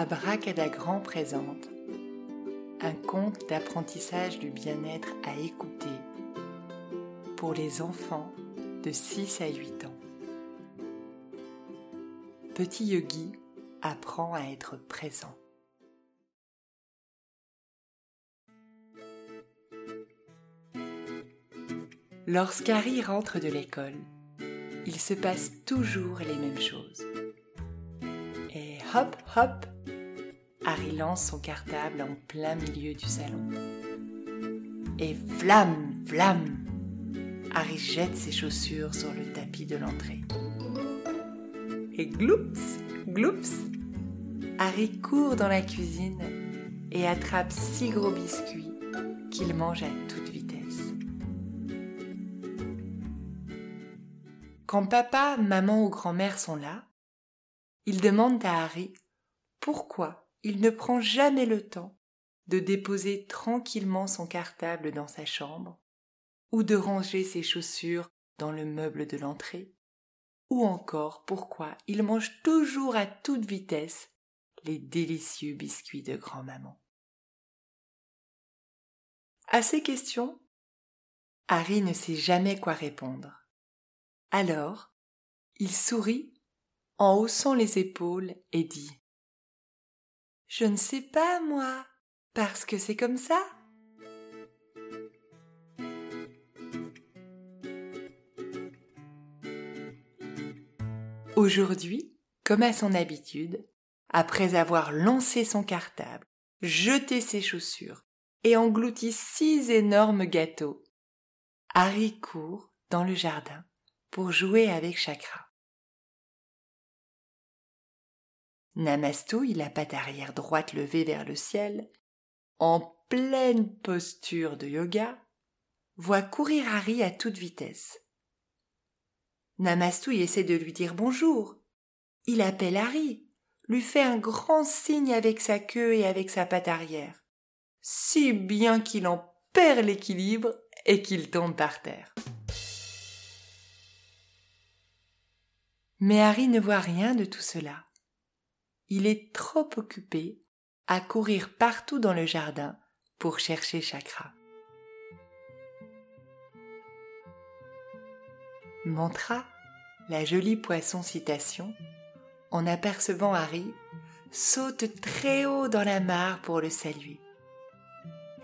Abracadagran présente un conte d'apprentissage du bien-être à écouter pour les enfants de 6 à 8 ans. Petit Yogi apprend à être présent. Lorsqu'Harry rentre de l'école, il se passe toujours les mêmes choses. Et hop, hop, Harry lance son cartable en plein milieu du salon. Et flamme, flamme, Harry jette ses chaussures sur le tapis de l'entrée. Et gloups, gloups, Harry court dans la cuisine et attrape six gros biscuits qu'il mange à toute vitesse. Quand papa, maman ou grand-mère sont là, ils demandent à Harry pourquoi il ne prend jamais le temps de déposer tranquillement son cartable dans sa chambre, ou de ranger ses chaussures dans le meuble de l'entrée, ou encore pourquoi il mange toujours à toute vitesse les délicieux biscuits de grand-maman. À ces questions, Harry ne sait jamais quoi répondre. Alors, il sourit en haussant les épaules et dit Je ne sais pas, moi, parce que c'est comme ça. Aujourd'hui, comme à son habitude, après avoir lancé son cartable, jeté ses chaussures et englouti six énormes gâteaux, Harry court dans le jardin pour jouer avec Chakra. Namastouille, la patte arrière droite levée vers le ciel, en pleine posture de yoga, voit courir Harry à toute vitesse. Namastouille essaie de lui dire bonjour. Il appelle Harry, lui fait un grand signe avec sa queue et avec sa patte arrière, si bien qu'il en perd l'équilibre et qu'il tombe par terre. Mais Harry ne voit rien de tout cela. Il est trop occupé à courir partout dans le jardin pour chercher Chakra. Mantra, la jolie poisson citation, en apercevant Harry, saute très haut dans la mare pour le saluer.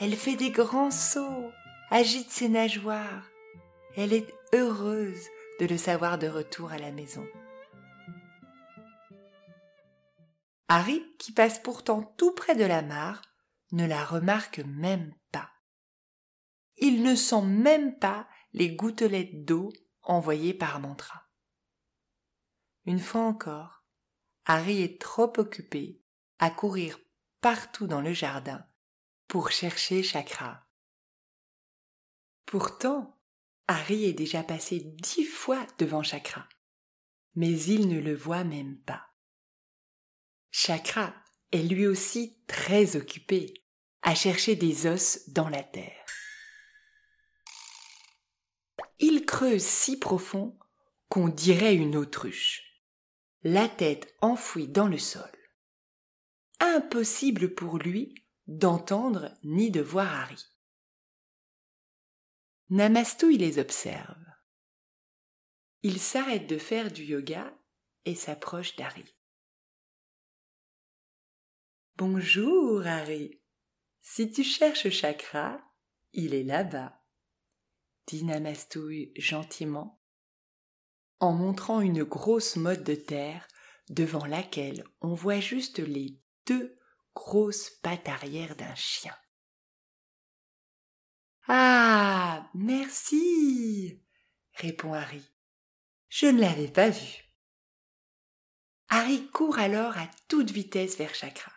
Elle fait des grands sauts, agite ses nageoires. Elle est heureuse de le savoir de retour à la maison. Harry, qui passe pourtant tout près de la mare, ne la remarque même pas. Il ne sent même pas les gouttelettes d'eau envoyées par Mantra. Une fois encore, Harry est trop occupé à courir partout dans le jardin pour chercher Chakra. Pourtant, Harry est déjà passé dix fois devant Chakra, mais il ne le voit même pas. Chakra est lui aussi très occupé à chercher des os dans la terre. Il creuse si profond qu'on dirait une autruche, la tête enfouie dans le sol. Impossible pour lui d'entendre ni de voir Harry. Namastou les observe. Il s'arrête de faire du yoga et s'approche d'Harry. Bonjour, Harry. Si tu cherches Chakra, il est là-bas, dit Namastouille gentiment, en montrant une grosse motte de terre devant laquelle on voit juste les deux grosses pattes arrière d'un chien. Ah. Merci. répond Harry. Je ne l'avais pas vu. Harry court alors à toute vitesse vers Chakra.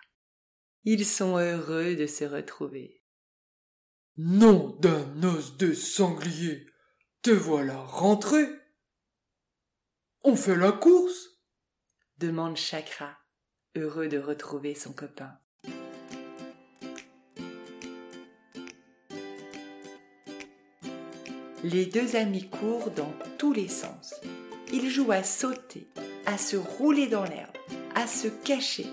Ils sont heureux de se retrouver. Nom d'un os de sanglier, te voilà rentré. On fait la course demande Chakra, heureux de retrouver son copain. Les deux amis courent dans tous les sens. Ils jouent à sauter, à se rouler dans l'herbe, à se cacher,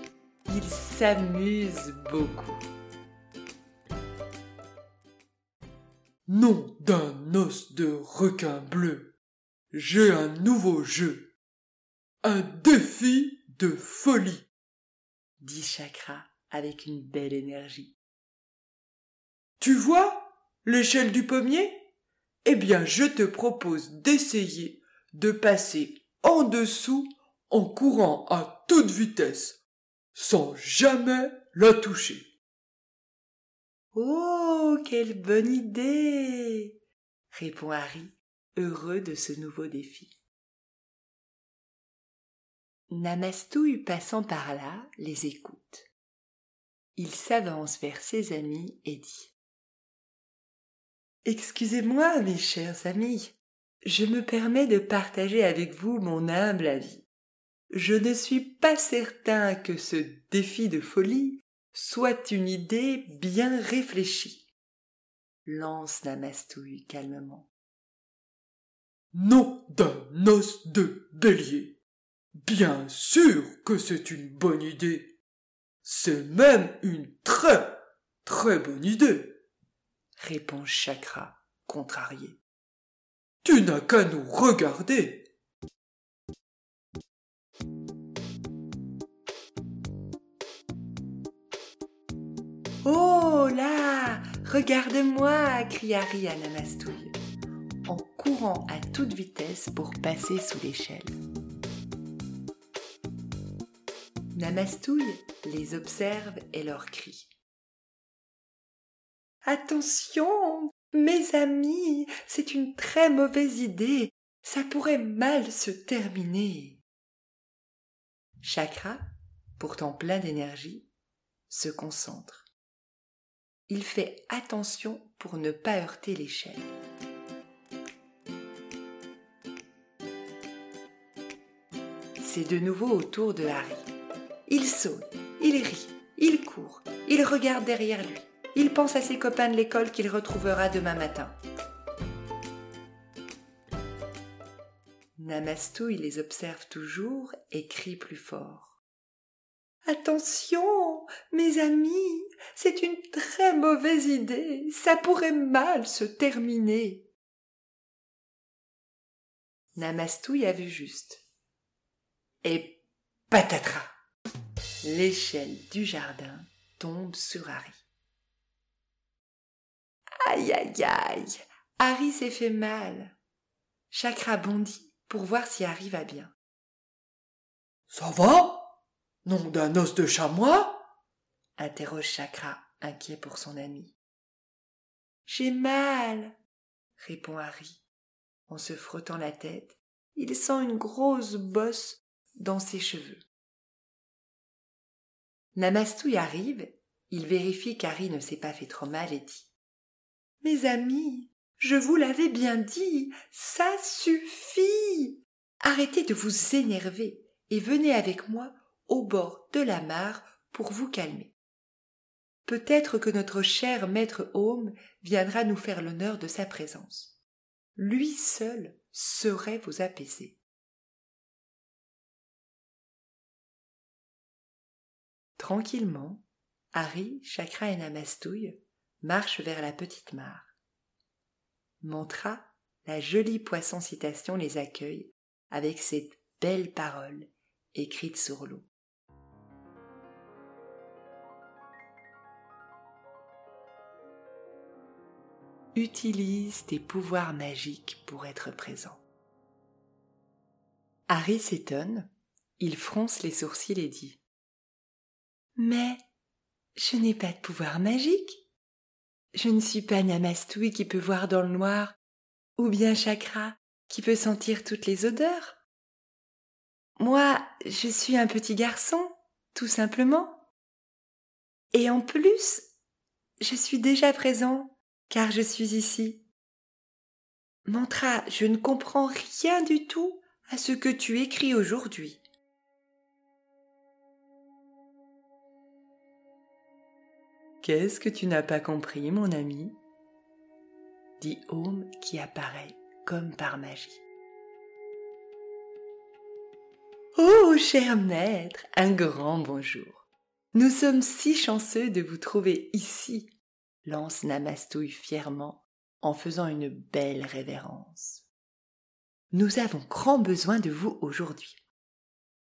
Ils s'amusent beaucoup. Nom d'un os de requin bleu, j'ai un nouveau jeu. Un défi de folie, dit Chakra avec une belle énergie. Tu vois l'échelle du pommier? Eh bien, je te propose d'essayer de passer en dessous en courant à toute vitesse, sans jamais la toucher. Oh, quelle bonne idée répond Harry, heureux de ce nouveau défi. Namastouille passant par là les écoute. Il s'avance vers ses amis et dit Excusez-moi, mes chers amis, je me permets de partager avec vous mon humble avis. Je ne suis pas certain que ce défi de folie soit une idée bien réfléchie. Lance Namastouille calmement. Non d'un os de bélier. Bien sûr que c'est une bonne idée. C'est même une très, très bonne idée, répond Chakra, contrarié. Tu n'as qu'à nous regarder. Oh là Regarde-moi crie Harry à Namastouille, en courant à toute vitesse pour passer sous l'échelle. Namastouille les observe et leur crie. Attention, mes amis, c'est une très mauvaise idée, ça pourrait mal se terminer. Chakra, pourtant plein d'énergie, se concentre il fait attention pour ne pas heurter l'échelle. C'est de nouveau au tour de Harry. Il saute, il rit, il court, il regarde derrière lui, il pense à ses copains de l'école qu'il retrouvera demain matin. Namastou, il les observe toujours et crie plus fort. Attention, mes amis, c'est une très mauvaise idée, ça pourrait mal se terminer. Namastouille a vu juste. Et patatras L'échelle du jardin tombe sur Harry. Aïe aïe aïe Harry s'est fait mal. Chakra bondit pour voir si Harry va bien. Ça va? Nom d'un os de chamois? interroge Chakra, inquiet pour son ami. J'ai mal, répond Harry. En se frottant la tête, il sent une grosse bosse dans ses cheveux. Namastouille arrive, il vérifie qu'Harry ne s'est pas fait trop mal et dit Mes amis, je vous l'avais bien dit, ça suffit. Arrêtez de vous énerver et venez avec moi au bord de la mare pour vous calmer. Peut-être que notre cher maître Home viendra nous faire l'honneur de sa présence. Lui seul saurait vous apaiser. Tranquillement, Harry, Chakra et Namastouille marchent vers la petite mare. Mantra, la jolie poisson citation, les accueille avec cette belle parole écrite sur l'eau. Utilise tes pouvoirs magiques pour être présent. Harry s'étonne, il fronce les sourcils et dit Mais je n'ai pas de pouvoir magique. Je ne suis pas Namastouille qui peut voir dans le noir, ou bien Chakra qui peut sentir toutes les odeurs. Moi, je suis un petit garçon, tout simplement. Et en plus, je suis déjà présent car je suis ici. Mantra, je ne comprends rien du tout à ce que tu écris aujourd'hui. Qu'est-ce que tu n'as pas compris, mon ami? Dit Home qui apparaît comme par magie. Oh, cher maître, un grand bonjour. Nous sommes si chanceux de vous trouver ici, lance Namastouille fièrement en faisant une belle révérence. Nous avons grand besoin de vous aujourd'hui.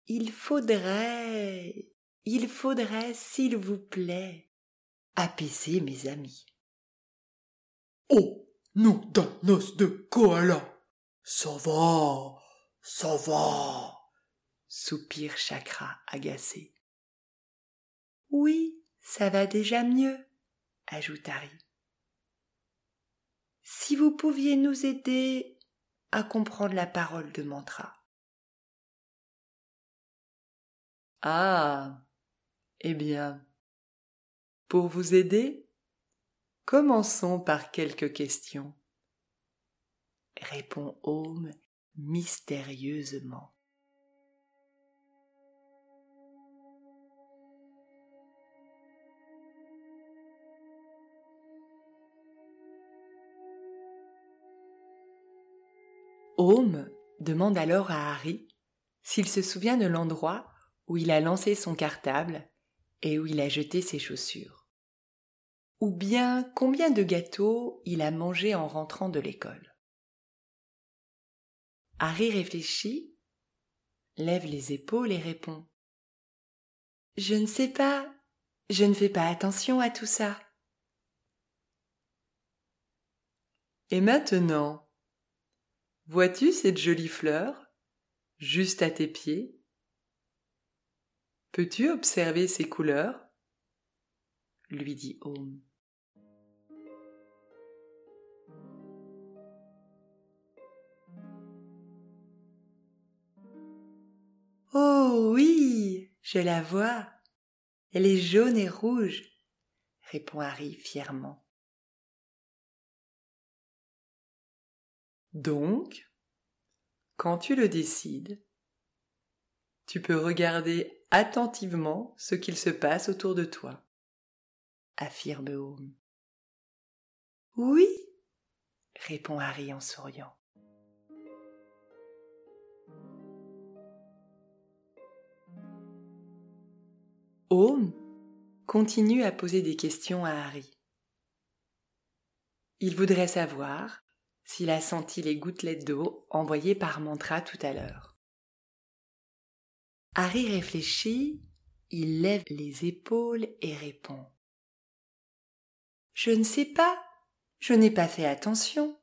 Il faudrait, il faudrait, s'il vous plaît, apaiser mes amis. Oh, nom d'un os de koala. Ça va, ça va, soupire Chakra agacé. Oui, ça va déjà mieux, ajoute Harry. Si vous pouviez nous aider à comprendre la parole de mantra. Ah. Eh bien. Pour vous aider, commençons par quelques questions. Répond Home mystérieusement. Home demande alors à Harry s'il se souvient de l'endroit où il a lancé son cartable et où il a jeté ses chaussures. Ou bien combien de gâteaux il a mangé en rentrant de l'école. Harry réfléchit, lève les épaules et répond. Je ne sais pas, je ne fais pas attention à tout ça. Et maintenant, Vois-tu cette jolie fleur, juste à tes pieds? Peux-tu observer ses couleurs? lui dit Home. Oh oui, je la vois. Elle est jaune et rouge, répond Harry fièrement. Donc, quand tu le décides, tu peux regarder attentivement ce qu'il se passe autour de toi, affirme Home. Oui, répond Harry en souriant. Home continue à poser des questions à Harry. Il voudrait savoir s'il a senti les gouttelettes d'eau envoyées par mantra tout à l'heure. Harry réfléchit, il lève les épaules et répond. Je ne sais pas, je n'ai pas fait attention.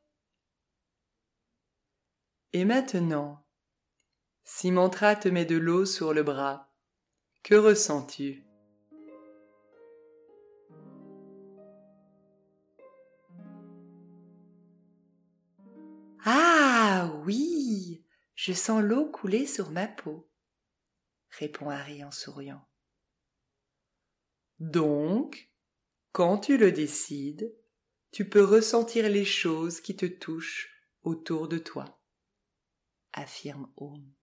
Et maintenant, si mantra te met de l'eau sur le bras, que ressens-tu? Oui, je sens l'eau couler sur ma peau, répond Harry en souriant. Donc, quand tu le décides, tu peux ressentir les choses qui te touchent autour de toi, affirme Home.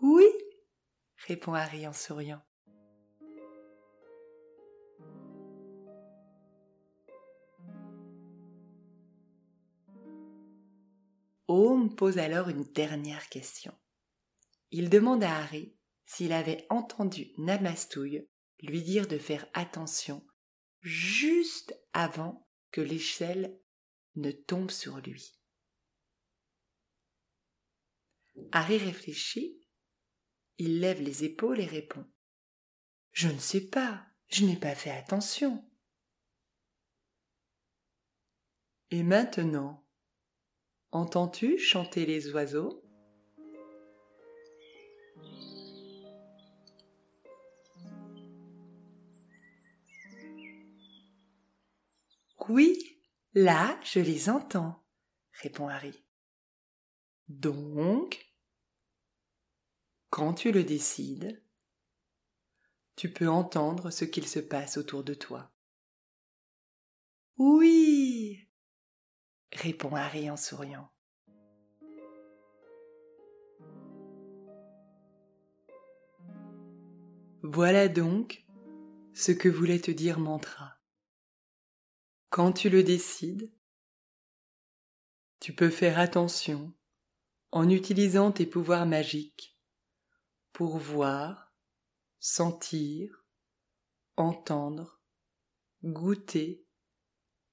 Oui, répond Harry en souriant. Pose alors une dernière question. Il demande à Harry s'il avait entendu Namastouille lui dire de faire attention juste avant que l'échelle ne tombe sur lui. Harry réfléchit, il lève les épaules et répond. Je ne sais pas, je n'ai pas fait attention. Et maintenant, Entends-tu chanter les oiseaux? Oui, là, je les entends, répond Harry. Donc, quand tu le décides, tu peux entendre ce qu'il se passe autour de toi. Oui, répond Harry en souriant. Voilà donc ce que voulait te dire Mantra. Quand tu le décides, tu peux faire attention en utilisant tes pouvoirs magiques pour voir, sentir, entendre, goûter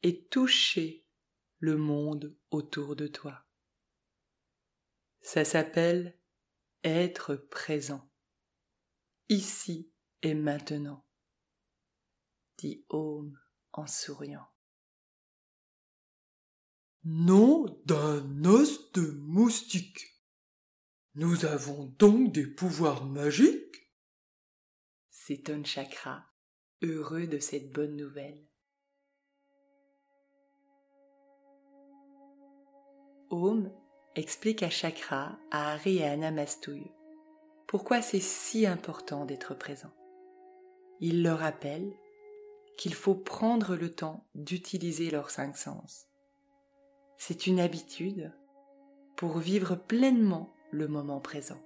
et toucher le monde autour de toi. Ça s'appelle être présent, ici et maintenant, dit Home en souriant. Nom d'un os de moustique. Nous avons donc des pouvoirs magiques? S'étonne Chakra, heureux de cette bonne nouvelle. Home explique à Chakra, à Harry et à Namastouille pourquoi c'est si important d'être présent. Il leur rappelle qu'il faut prendre le temps d'utiliser leurs cinq sens. C'est une habitude pour vivre pleinement le moment présent.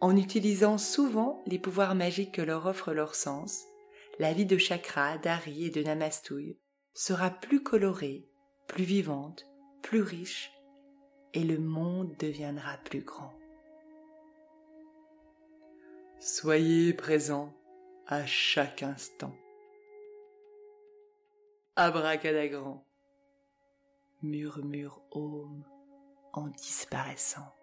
En utilisant souvent les pouvoirs magiques que leur offre leur sens, la vie de Chakra, d'Ari et de Namastouille sera plus colorée, plus vivante, plus riche, et le monde deviendra plus grand. Soyez présents à chaque instant. Abracadagrand, murmure Home en disparaissant.